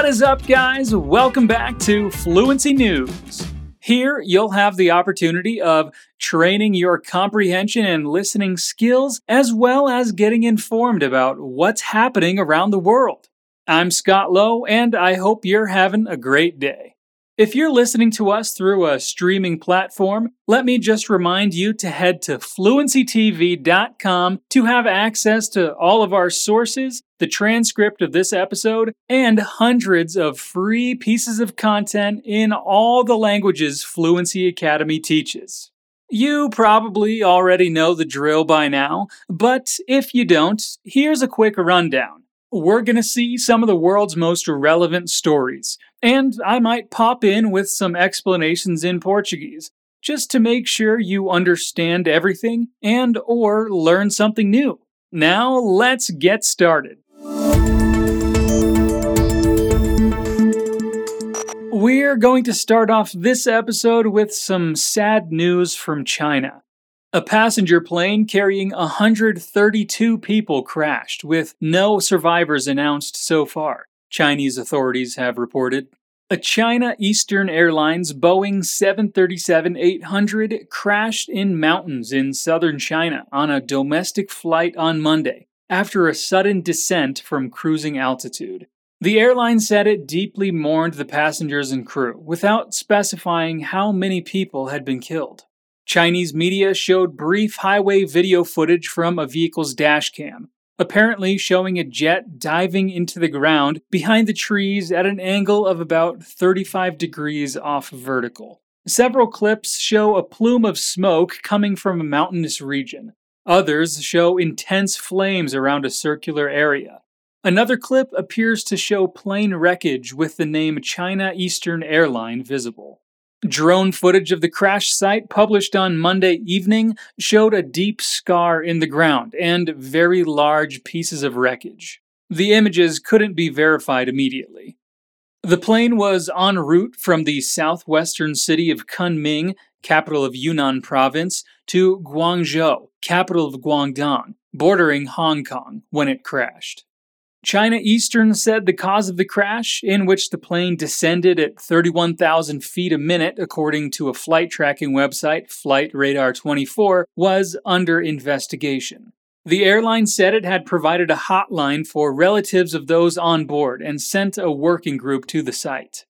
What is up, guys? Welcome back to Fluency News. Here, you'll have the opportunity of training your comprehension and listening skills, as well as getting informed about what's happening around the world. I'm Scott Lowe, and I hope you're having a great day. If you're listening to us through a streaming platform, let me just remind you to head to fluencytv.com to have access to all of our sources, the transcript of this episode, and hundreds of free pieces of content in all the languages Fluency Academy teaches. You probably already know the drill by now, but if you don't, here's a quick rundown we're going to see some of the world's most relevant stories, and I might pop in with some explanations in Portuguese, just to make sure you understand everything and or learn something new. Now, let's get started. We're going to start off this episode with some sad news from China. A passenger plane carrying 132 people crashed, with no survivors announced so far, Chinese authorities have reported. A China Eastern Airlines Boeing 737 800 crashed in mountains in southern China on a domestic flight on Monday after a sudden descent from cruising altitude. The airline said it deeply mourned the passengers and crew, without specifying how many people had been killed. Chinese media showed brief highway video footage from a vehicle's dashcam, apparently showing a jet diving into the ground behind the trees at an angle of about 35 degrees off vertical. Several clips show a plume of smoke coming from a mountainous region. Others show intense flames around a circular area. Another clip appears to show plane wreckage with the name China Eastern Airline visible. Drone footage of the crash site published on Monday evening showed a deep scar in the ground and very large pieces of wreckage. The images couldn't be verified immediately. The plane was en route from the southwestern city of Kunming, capital of Yunnan province, to Guangzhou, capital of Guangdong, bordering Hong Kong, when it crashed. China Eastern said the cause of the crash, in which the plane descended at 31,000 feet a minute, according to a flight tracking website, Flight Radar 24, was under investigation. The airline said it had provided a hotline for relatives of those on board and sent a working group to the site.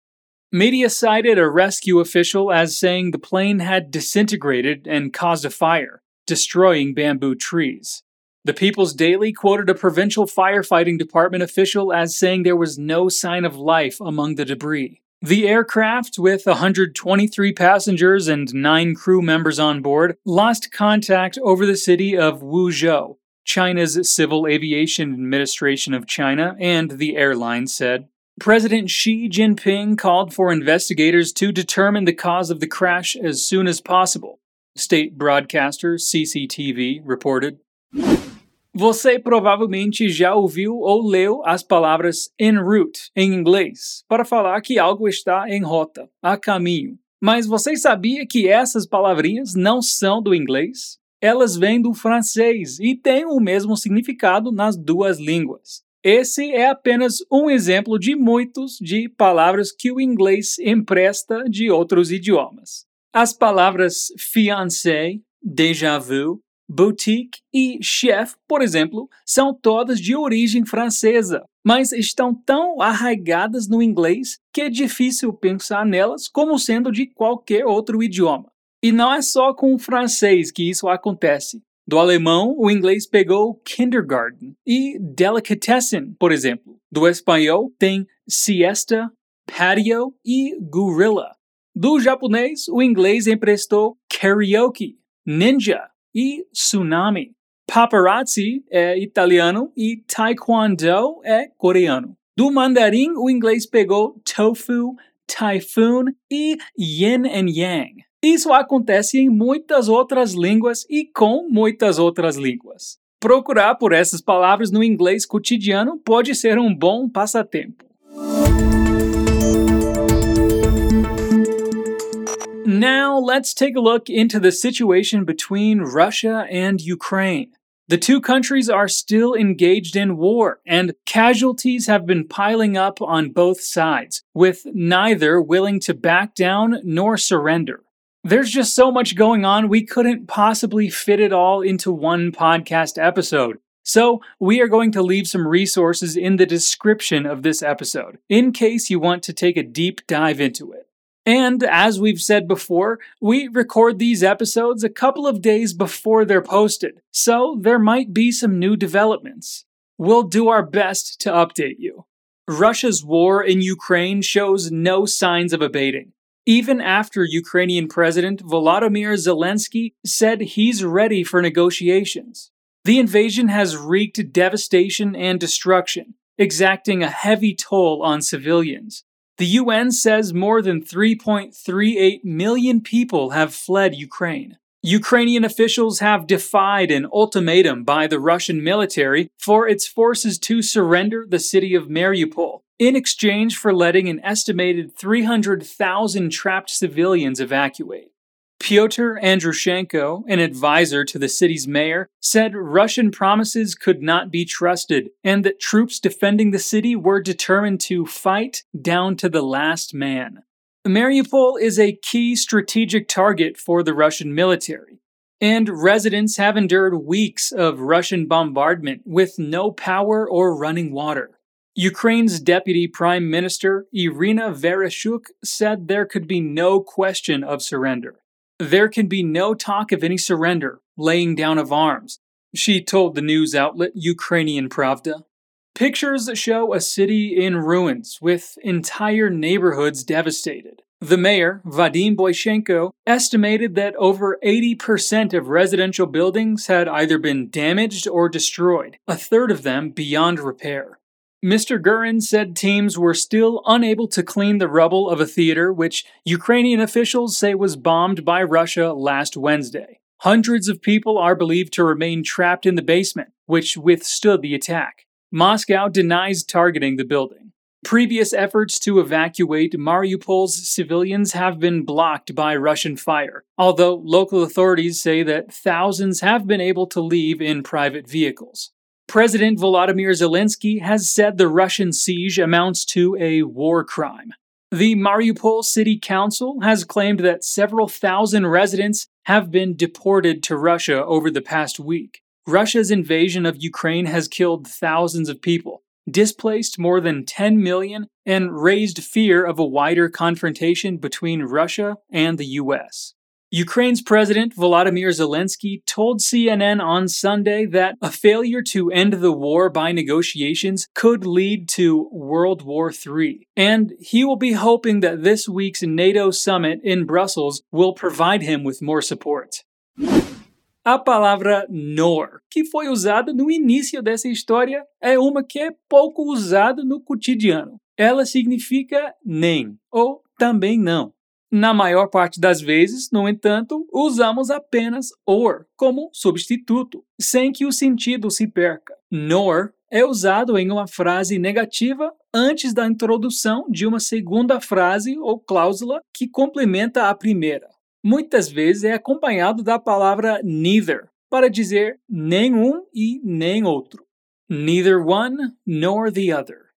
Media cited a rescue official as saying the plane had disintegrated and caused a fire, destroying bamboo trees. The People's Daily quoted a provincial firefighting department official as saying there was no sign of life among the debris. The aircraft, with 123 passengers and 9 crew members on board, lost contact over the city of Wuzhou, China's Civil Aviation Administration of China, and the airline said. President Xi Jinping called for investigators to determine the cause of the crash as soon as possible. State broadcaster CCTV reported. Você provavelmente já ouviu ou leu as palavras en route em inglês para falar que algo está em rota, a caminho. Mas você sabia que essas palavrinhas não são do inglês? Elas vêm do francês e têm o mesmo significado nas duas línguas. Esse é apenas um exemplo de muitos de palavras que o inglês empresta de outros idiomas. As palavras fiancé, déjà vu, boutique e chef, por exemplo, são todas de origem francesa, mas estão tão arraigadas no inglês que é difícil pensar nelas como sendo de qualquer outro idioma. E não é só com o francês que isso acontece. Do alemão, o inglês pegou kindergarten e delicatessen, por exemplo. Do espanhol, tem siesta, patio e gorilla. Do japonês, o inglês emprestou karaoke, ninja, e tsunami. Paparazzi é italiano e taekwondo é coreano. Do mandarim, o inglês pegou tofu, typhoon e yin and yang. Isso acontece em muitas outras línguas e com muitas outras línguas. Procurar por essas palavras no inglês cotidiano pode ser um bom passatempo. Let's take a look into the situation between Russia and Ukraine. The two countries are still engaged in war, and casualties have been piling up on both sides, with neither willing to back down nor surrender. There's just so much going on, we couldn't possibly fit it all into one podcast episode. So, we are going to leave some resources in the description of this episode, in case you want to take a deep dive into it. And as we've said before, we record these episodes a couple of days before they're posted, so there might be some new developments. We'll do our best to update you. Russia's war in Ukraine shows no signs of abating. Even after Ukrainian President Volodymyr Zelensky said he's ready for negotiations. The invasion has wreaked devastation and destruction, exacting a heavy toll on civilians. The UN says more than 3.38 million people have fled Ukraine. Ukrainian officials have defied an ultimatum by the Russian military for its forces to surrender the city of Mariupol in exchange for letting an estimated 300,000 trapped civilians evacuate. Pyotr Andrushenko, an advisor to the city's mayor, said Russian promises could not be trusted and that troops defending the city were determined to fight down to the last man. Mariupol is a key strategic target for the Russian military, and residents have endured weeks of Russian bombardment with no power or running water. Ukraine's deputy prime minister, Irina Vereshchuk, said there could be no question of surrender. There can be no talk of any surrender, laying down of arms, she told the news outlet Ukrainian Pravda. Pictures show a city in ruins, with entire neighborhoods devastated. The mayor, Vadim Boychenko, estimated that over 80% of residential buildings had either been damaged or destroyed, a third of them beyond repair. Mr. Gurin said teams were still unable to clean the rubble of a theater which Ukrainian officials say was bombed by Russia last Wednesday. Hundreds of people are believed to remain trapped in the basement, which withstood the attack. Moscow denies targeting the building. Previous efforts to evacuate Mariupol's civilians have been blocked by Russian fire, although local authorities say that thousands have been able to leave in private vehicles. President Volodymyr Zelensky has said the Russian siege amounts to a war crime. The Mariupol City Council has claimed that several thousand residents have been deported to Russia over the past week. Russia's invasion of Ukraine has killed thousands of people, displaced more than 10 million, and raised fear of a wider confrontation between Russia and the US. Ukraine's President Volodymyr Zelensky told CNN on Sunday that a failure to end the war by negotiations could lead to World War III, and he will be hoping that this week's NATO summit in Brussels will provide him with more support. A palavra nor, que foi usada no início dessa história, é uma que é pouco usada no cotidiano. Ela significa nem ou também não. Na maior parte das vezes, no entanto, usamos apenas or como substituto, sem que o sentido se perca. Nor é usado em uma frase negativa antes da introdução de uma segunda frase ou cláusula que complementa a primeira. Muitas vezes é acompanhado da palavra neither, para dizer nenhum e nem outro. Neither one nor the other.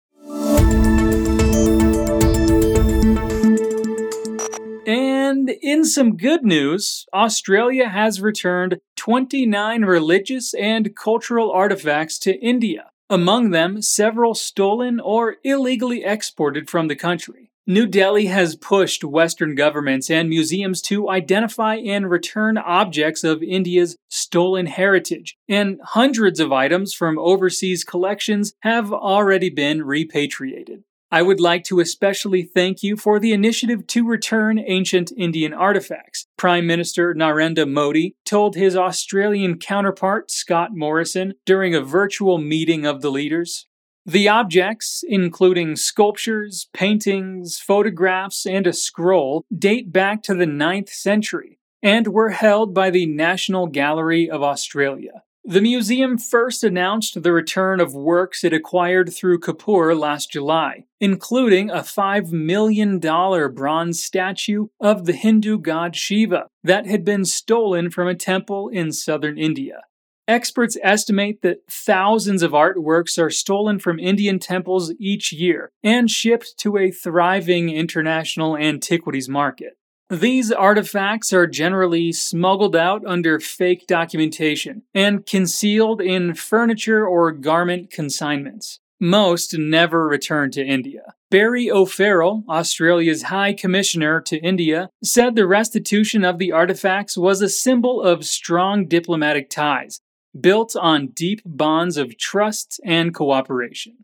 And in some good news, Australia has returned 29 religious and cultural artifacts to India, among them several stolen or illegally exported from the country. New Delhi has pushed Western governments and museums to identify and return objects of India's stolen heritage, and hundreds of items from overseas collections have already been repatriated. I would like to especially thank you for the initiative to return ancient Indian artifacts. Prime Minister Narendra Modi told his Australian counterpart Scott Morrison during a virtual meeting of the leaders. The objects, including sculptures, paintings, photographs, and a scroll, date back to the 9th century and were held by the National Gallery of Australia. The museum first announced the return of works it acquired through Kapoor last July, including a $5 million bronze statue of the Hindu god Shiva that had been stolen from a temple in southern India. Experts estimate that thousands of artworks are stolen from Indian temples each year and shipped to a thriving international antiquities market. These artifacts are generally smuggled out under fake documentation and concealed in furniture or garment consignments. Most never return to India. Barry O'Farrell, Australia's High Commissioner to India, said the restitution of the artifacts was a symbol of strong diplomatic ties, built on deep bonds of trust and cooperation.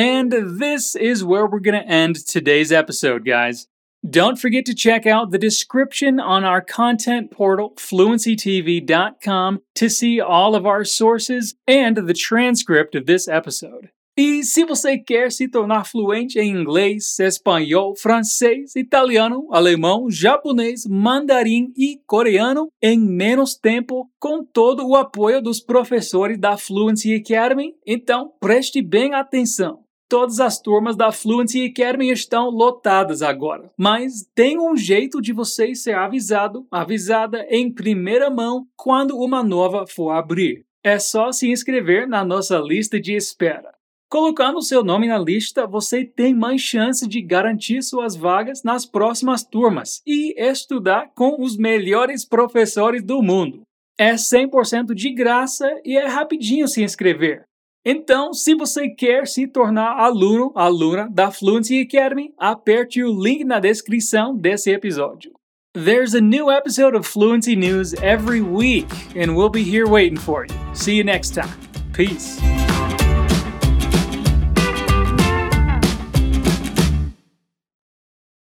And this is where we're going to end today's episode, guys. Don't forget to check out the description on our content portal, fluencytv.com, to see all of our sources and the transcript of this episode. E se você quer se tornar fluente em inglês, espanhol, francês, italiano, alemão, japonês, mandarim e coreano em menos tempo, com todo o apoio dos professores da Fluency Academy, então preste bem atenção. Todas as turmas da Fluency Academy estão lotadas agora, mas tem um jeito de você ser avisado, avisada em primeira mão quando uma nova for abrir. É só se inscrever na nossa lista de espera. Colocando seu nome na lista, você tem mais chance de garantir suas vagas nas próximas turmas e estudar com os melhores professores do mundo. É 100% de graça e é rapidinho se inscrever. Então, se você quer se tornar aluno, aluna da Fluency Academy, aperte o link na descrição desse episódio. There's a new episode of Fluency News every week, and we'll be here waiting for you. See you next time. Peace.